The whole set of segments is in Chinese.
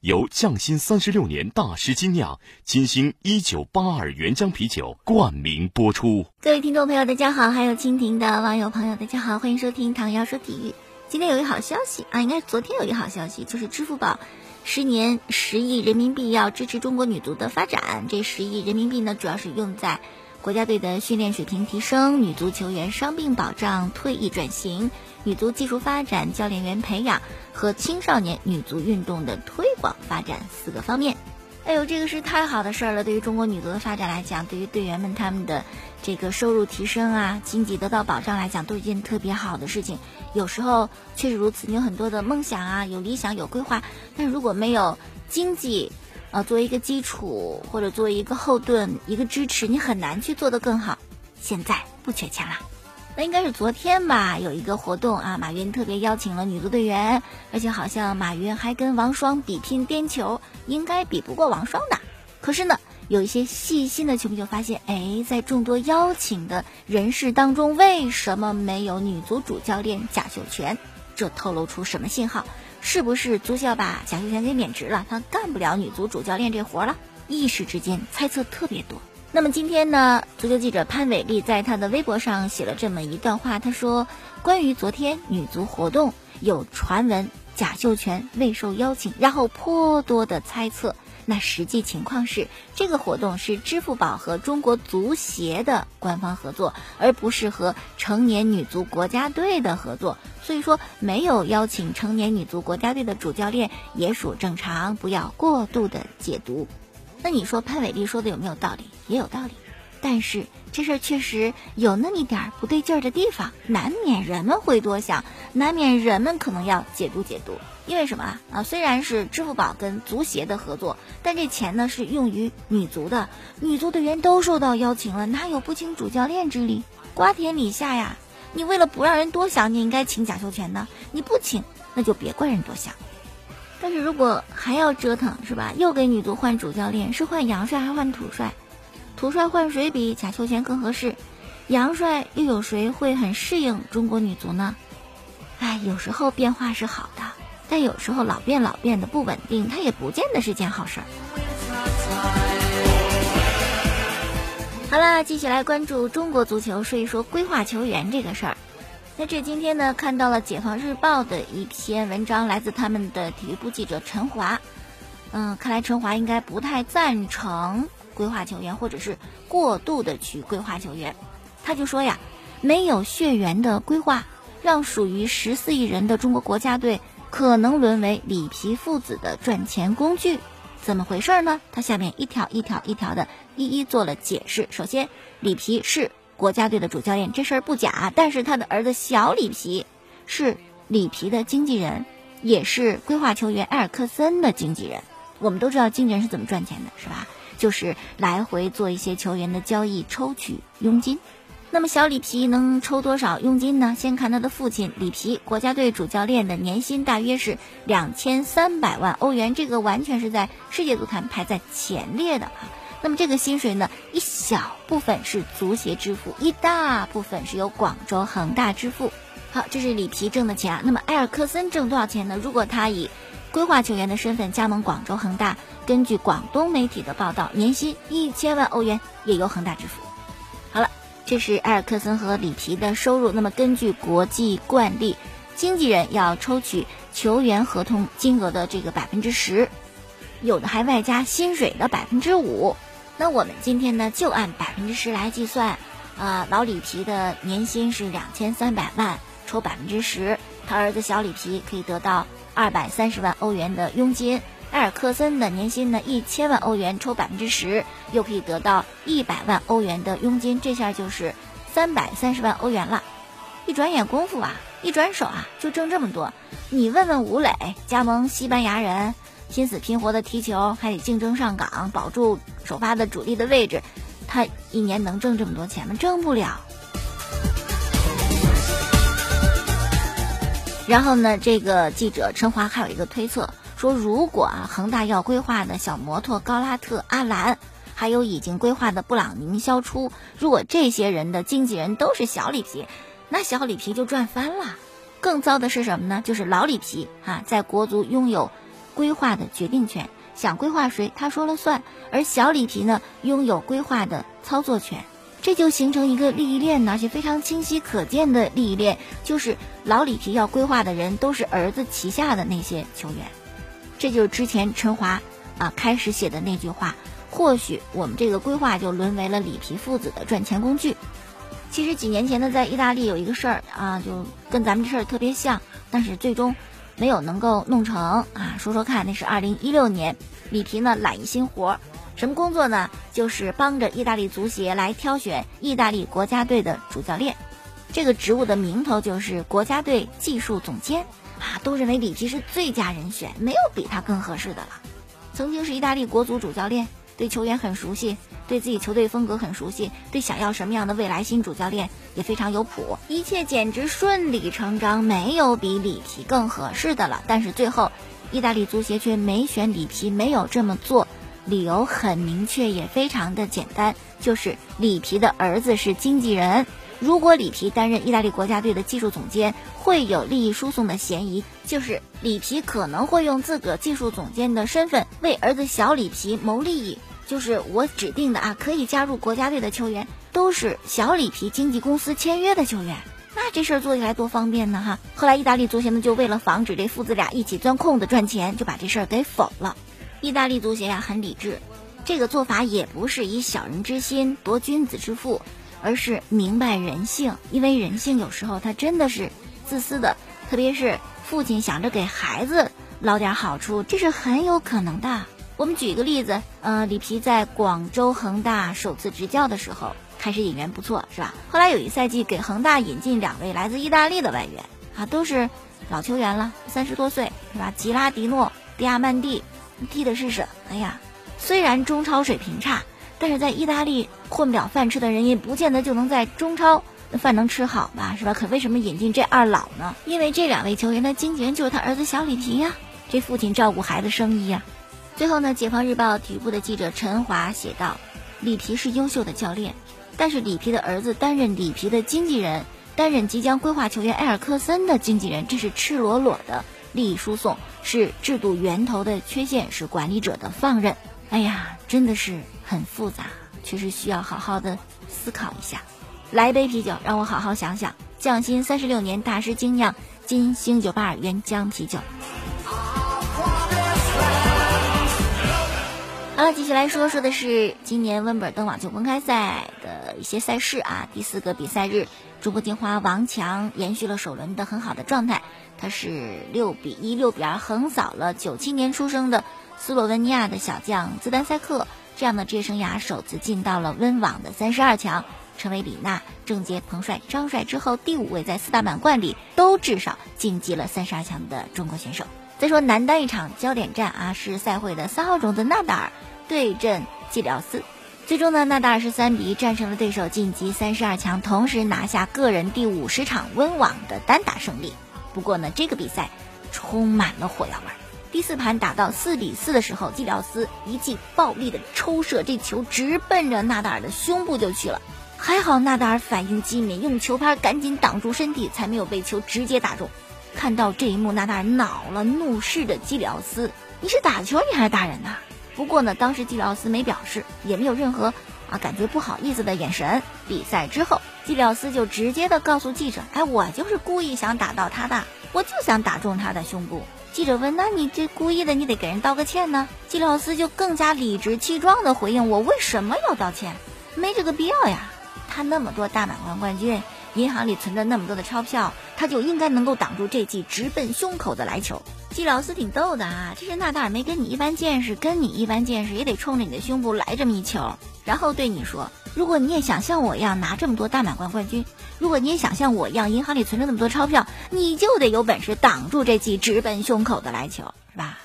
由匠心三十六年大师精酿金星一九八二原浆啤酒冠名播出。各位听众朋友，大家好，还有蜻蜓的网友朋友，大家好，欢迎收听唐瑶说体育。今天有一好消息啊，应该是昨天有一好消息，就是支付宝十年十亿人民币要支持中国女足的发展。这十亿人民币呢，主要是用在。国家队的训练水平提升、女足球员伤病保障、退役转型、女足技术发展、教练员培养和青少年女足运动的推广发展四个方面。哎呦，这个是太好的事儿了！对于中国女足的发展来讲，对于队员们他们的这个收入提升啊、经济得到保障来讲，都是一件特别好的事情。有时候确实如此，你有很多的梦想啊，有理想、有规划，但如果没有经济，呃，作为一个基础或者作为一个后盾、一个支持，你很难去做得更好。现在不缺钱了，那应该是昨天吧？有一个活动啊，马云特别邀请了女足队员，而且好像马云还跟王霜比拼颠球，应该比不过王霜的。可是呢，有一些细心的球迷就发现，哎，在众多邀请的人士当中，为什么没有女足主教练贾秀全？这透露出什么信号？是不是足协把贾秀全给免职了？他干不了女足主教练这活了？一时之间猜测特别多。那么今天呢，足球记者潘伟丽在他的微博上写了这么一段话，他说：“关于昨天女足活动，有传闻贾秀全未受邀请，然后颇多的猜测。那实际情况是，这个活动是支付宝和中国足协的官方合作，而不是和成年女足国家队的合作。”所以说没有邀请成年女足国家队的主教练也属正常，不要过度的解读。那你说潘伟丽说的有没有道理？也有道理，但是这事儿确实有那么一点不对劲儿的地方，难免人们会多想，难免人们可能要解读解读。因为什么啊？啊，虽然是支付宝跟足协的合作，但这钱呢是用于女足的，女足队员都受到邀请了，哪有不请主教练之理？瓜田李下呀。你为了不让人多想，你应该请贾秀全呢。你不请，那就别怪人多想。但是如果还要折腾，是吧？又给女足换主教练，是换杨帅还换土帅？土帅换谁比贾秀全更合适？杨帅又有谁会很适应中国女足呢？哎，有时候变化是好的，但有时候老变老变的不稳定，它也不见得是件好事儿。好啦，继续来关注中国足球，说一说规划球员这个事儿。那这今天呢，看到了《解放日报》的一篇文章，来自他们的体育部记者陈华。嗯，看来陈华应该不太赞成规划球员，或者是过度的去规划球员。他就说呀，没有血缘的规划，让属于十四亿人的中国国家队可能沦为里皮父子的赚钱工具。怎么回事呢？他下面一条一条一条的一一做了解释。首先，里皮是国家队的主教练，这事儿不假。但是他的儿子小里皮是里皮的经纪人，也是规划球员埃尔克森的经纪人。我们都知道经纪人是怎么赚钱的，是吧？就是来回做一些球员的交易，抽取佣金。那么小里皮能抽多少佣金呢？先看他的父亲里皮，国家队主教练的年薪大约是两千三百万欧元，这个完全是在世界足坛排在前列的啊。那么这个薪水呢，一小部分是足协支付，一大部分是由广州恒大支付。好，这是里皮挣的钱啊。那么埃尔克森挣多少钱呢？如果他以规划球员的身份加盟广州恒大，根据广东媒体的报道，年薪一千万欧元也由恒大支付。好了这是埃尔克森和里皮的收入。那么根据国际惯例，经纪人要抽取球员合同金额的这个百分之十，有的还外加薪水的百分之五。那我们今天呢就按百分之十来计算。啊，老里皮的年薪是两千三百万，抽百分之十，他儿子小里皮可以得到二百三十万欧元的佣金。埃尔克森的年薪呢一千万欧元，抽百分之十，又可以得到一百万欧元的佣金，这下就是三百三十万欧元了。一转眼功夫啊，一转手啊，就挣这么多。你问问吴磊，加盟西班牙人，拼死拼活的踢球，还得竞争上岗，保住首发的主力的位置，他一年能挣这么多钱吗？挣不了。然后呢，这个记者陈华还有一个推测，说如果啊恒大要规划的小摩托高拉特、阿兰，还有已经规划的布朗宁、肖初，如果这些人的经纪人都是小里皮，那小里皮就赚翻了。更糟的是什么呢？就是老里皮啊，在国足拥有规划的决定权，想规划谁他说了算，而小里皮呢，拥有规划的操作权。这就形成一个利益链，而且非常清晰可见的利益链，就是老里皮要规划的人都是儿子旗下的那些球员，这就是之前陈华啊开始写的那句话，或许我们这个规划就沦为了里皮父子的赚钱工具。其实几年前呢，在意大利有一个事儿啊，就跟咱们这事儿特别像，但是最终没有能够弄成啊。说说看，那是二零一六年，里皮呢揽一新活儿。什么工作呢？就是帮着意大利足协来挑选意大利国家队的主教练，这个职务的名头就是国家队技术总监啊。都认为里皮是最佳人选，没有比他更合适的了。曾经是意大利国足主教练，对球员很熟悉，对自己球队风格很熟悉，对想要什么样的未来新主教练也非常有谱，一切简直顺理成章，没有比里皮更合适的了。但是最后，意大利足协却没选里皮，没有这么做。理由很明确，也非常的简单，就是里皮的儿子是经纪人。如果里皮担任意大利国家队的技术总监，会有利益输送的嫌疑，就是里皮可能会用自个技术总监的身份为儿子小里皮谋利益。就是我指定的啊，可以加入国家队的球员都是小里皮经纪公司签约的球员，那这事儿做起来多方便呢哈。后来意大利足协呢，就为了防止这父子俩一起钻空子赚钱，就把这事儿给否了。意大利足协呀很理智，这个做法也不是以小人之心夺君子之腹，而是明白人性。因为人性有时候他真的是自私的，特别是父亲想着给孩子捞点好处，这是很有可能的。我们举一个例子，呃，里皮在广州恒大首次执教的时候，开始引援不错，是吧？后来有一赛季给恒大引进两位来自意大利的外援，啊，都是老球员了，三十多岁，是吧？吉拉迪诺、迪亚曼蒂。踢的是什么呀？虽然中超水平差，但是在意大利混不了饭吃的人也不见得就能在中超饭能吃好吧，是吧？可为什么引进这二老呢？因为这两位球员的经纪人就是他儿子小里皮呀，这父亲照顾孩子生意呀。最后呢，解放日报体育部的记者陈华写道：里皮是优秀的教练，但是里皮的儿子担任里皮的经纪人，担任即将规划球员埃尔克森的经纪人，这是赤裸裸的。利益输送是制度源头的缺陷，是管理者的放任。哎呀，真的是很复杂，确实需要好好的思考一下。来杯啤酒，让我好好想想。匠心三十六年，大师精酿金星九八二原浆啤酒。好了，继续来说说的是今年温布尔登网球公开赛的一些赛事啊。第四个比赛日，主播金花王强延续了首轮的很好的状态。他是六比一、六比二横扫了九七年出生的斯洛文尼亚的小将兹丹塞克，这样的职业生涯首次进到了温网的三十二强，成为李娜、郑洁、彭帅、张帅之后第五位在四大满贯里都至少晋级了三十二强的中国选手。再说男单一场焦点战啊，是赛会的三号种子纳达尔对阵基里奥斯，最终呢，纳达尔是三比一战胜了对手，晋级三十二强，同时拿下个人第五十场温网的单打胜利。不过呢，这个比赛充满了火药味。第四盘打到四比四的时候，基里奥斯一记暴力的抽射，这球直奔着纳达尔的胸部就去了。还好纳达尔反应机敏，用球拍赶紧挡住身体，才没有被球直接打中。看到这一幕，纳达尔恼了，怒视着基里奥斯：“你是打球，你还是打人呐？”不过呢，当时基里奥斯没表示，也没有任何啊感觉不好意思的眼神。比赛之后。基里奥斯就直接的告诉记者：“哎，我就是故意想打到他的，我就想打中他的胸部。”记者问：“那你这故意的，你得给人道个歉呢？”基里奥斯就更加理直气壮的回应：“我为什么要道歉？没这个必要呀！他那么多大满贯冠军，银行里存着那么多的钞票，他就应该能够挡住这记直奔胸口的来球。”季老师挺逗的啊，这是纳达尔没跟你一般见识，跟你一般见识也得冲着你的胸部来这么一球，然后对你说。如果你也想像我一样拿这么多大满贯冠军，如果你也想像我一样银行里存着那么多钞票，你就得有本事挡住这记直奔胸口的来球，是吧？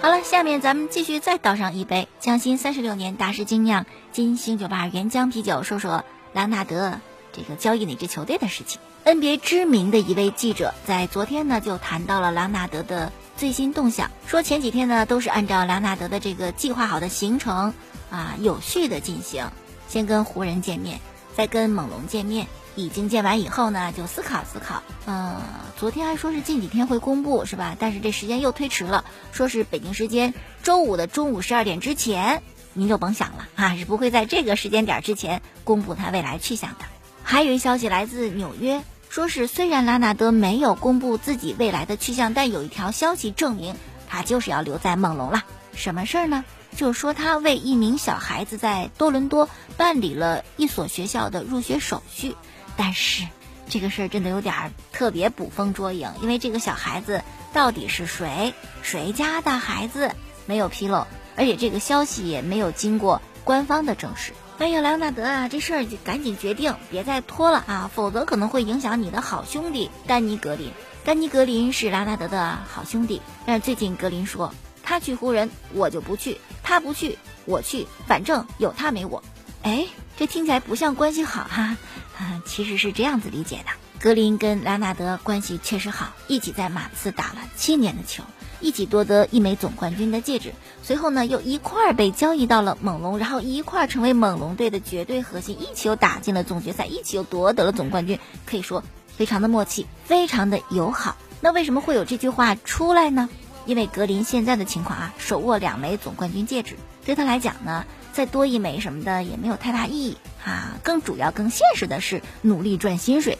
好了，下面咱们继续再倒上一杯江心三十六年大师精酿金星酒吧原浆啤酒，说说朗纳德这个交易哪支球队的事情。NBA 知名的一位记者在昨天呢就谈到了朗纳德的最新动向，说前几天呢都是按照朗纳德的这个计划好的行程啊有序的进行，先跟湖人见面，再跟猛龙见面，已经见完以后呢就思考思考，嗯，昨天还说是近几天会公布是吧？但是这时间又推迟了，说是北京时间周五的中午十二点之前，您就甭想了啊，是不会在这个时间点之前公布他未来去向的。还有一消息来自纽约。说是虽然拉纳德没有公布自己未来的去向，但有一条消息证明他就是要留在猛龙了。什么事儿呢？就说他为一名小孩子在多伦多办理了一所学校的入学手续。但是这个事儿真的有点特别捕风捉影，因为这个小孩子到底是谁，谁家的孩子没有披露，而且这个消息也没有经过官方的证实。哎呀，莱昂纳德啊，这事儿就赶紧决定，别再拖了啊，否则可能会影响你的好兄弟丹尼格林。丹尼格林是莱昂纳德的好兄弟，但是最近格林说他去湖人，我就不去；他不去，我去，反正有他没我。哎，这听起来不像关系好哈，啊，其实是这样子理解的。格林跟莱纳德关系确实好，一起在马刺打了七年的球。一起夺得一枚总冠军的戒指，随后呢又一块儿被交易到了猛龙，然后一块儿成为猛龙队的绝对核心，一起又打进了总决赛，一起又夺得了总冠军，可以说非常的默契，非常的友好。那为什么会有这句话出来呢？因为格林现在的情况啊，手握两枚总冠军戒指，对他来讲呢，再多一枚什么的也没有太大意义啊。更主要、更现实的是努力赚薪水。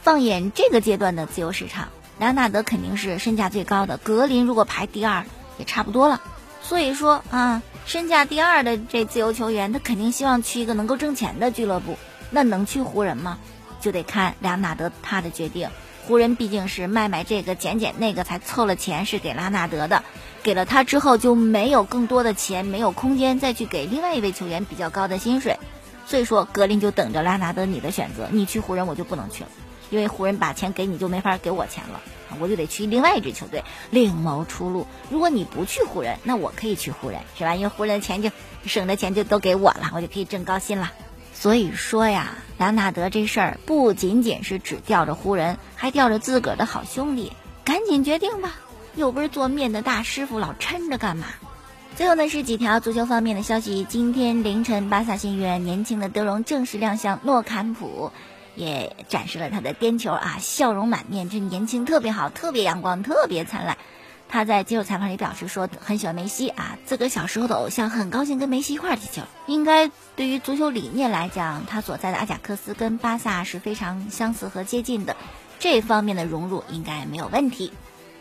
放眼这个阶段的自由市场。莱昂纳德肯定是身价最高的，格林如果排第二也差不多了。所以说啊，身价第二的这自由球员，他肯定希望去一个能够挣钱的俱乐部。那能去湖人吗？就得看莱昂纳德他的决定。湖人毕竟是卖卖这个减减那个才凑了钱，是给拉纳德的。给了他之后就没有更多的钱，没有空间再去给另外一位球员比较高的薪水。所以说，格林就等着拉纳德你的选择。你去湖人，我就不能去了。因为湖人把钱给你，就没法给我钱了，我就得去另外一支球队另谋出路。如果你不去湖人，那我可以去湖人，是吧？因为湖人的钱就省的钱就都给我了，我就可以挣高薪了。所以说呀，兰纳德这事儿不仅仅是只吊着湖人，还吊着自个儿的好兄弟。赶紧决定吧，又不是做面的大师傅，老抻着干嘛？最后呢是几条足球方面的消息。今天凌晨，巴萨新援年轻的德容正式亮相诺坎普。也展示了他的颠球啊，笑容满面，这年轻特别好，特别阳光，特别灿烂。他在接受采访里表示说，很喜欢梅西啊，自个小时候的偶像，很高兴跟梅西一块儿踢球。应该对于足球理念来讲，他所在的阿贾克斯跟巴萨是非常相似和接近的，这方面的融入应该没有问题。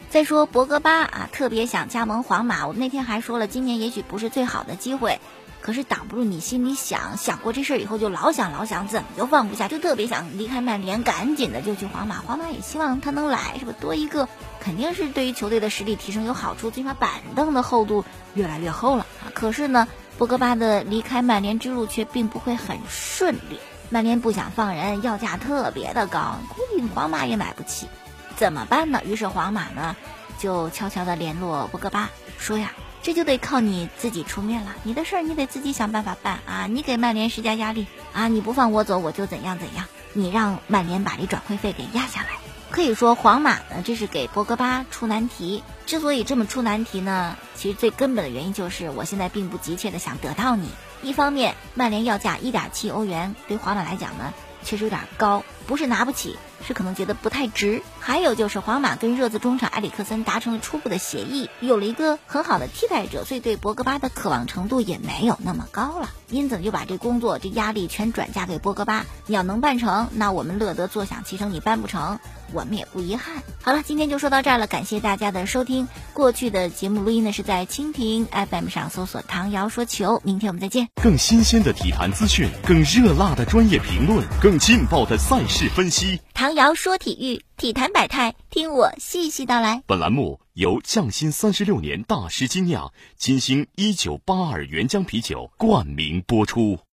再说博格巴啊，特别想加盟皇马，我们那天还说了，今年也许不是最好的机会。可是挡不住你心里想想过这事儿以后就老想老想，怎么就放不下，就特别想离开曼联，赶紧的就去皇马。皇马也希望他能来，是吧？多一个肯定是对于球队的实力提升有好处，最起码板凳的厚度越来越厚了啊。可是呢，博格巴的离开曼联之路却并不会很顺利。曼联不想放人，要价特别的高，估计皇马也买不起，怎么办呢？于是皇马呢就悄悄的联络博格巴，说呀。这就得靠你自己出面了，你的事儿你得自己想办法办啊！你给曼联施加压力啊！你不放我走，我就怎样怎样。你让曼联把这转会费给压下来。可以说，皇马呢，这是给博格巴出难题。之所以这么出难题呢，其实最根本的原因就是，我现在并不急切的想得到你。一方面，曼联要价一点七欧元，对皇马来讲呢，确实有点高，不是拿不起。是可能觉得不太值，还有就是皇马跟热刺中场埃里克森达成了初步的协议，有了一个很好的替代者，所以对博格巴的渴望程度也没有那么高了，因此就把这工作这压力全转嫁给博格巴。你要能办成，那我们乐得坐享其成；你办不成，我们也不遗憾。好了，今天就说到这儿了，感谢大家的收听。过去的节目录音呢是在蜻蜓 FM 上搜索“唐瑶说球”，明天我们再见。更新鲜的体坛资讯，更热辣的专业评论，更劲爆的赛事分析。唐瑶说体育，体坛百态，听我细细道来。本栏目由匠心三十六年大师精酿金星一九八二原浆啤酒冠名播出。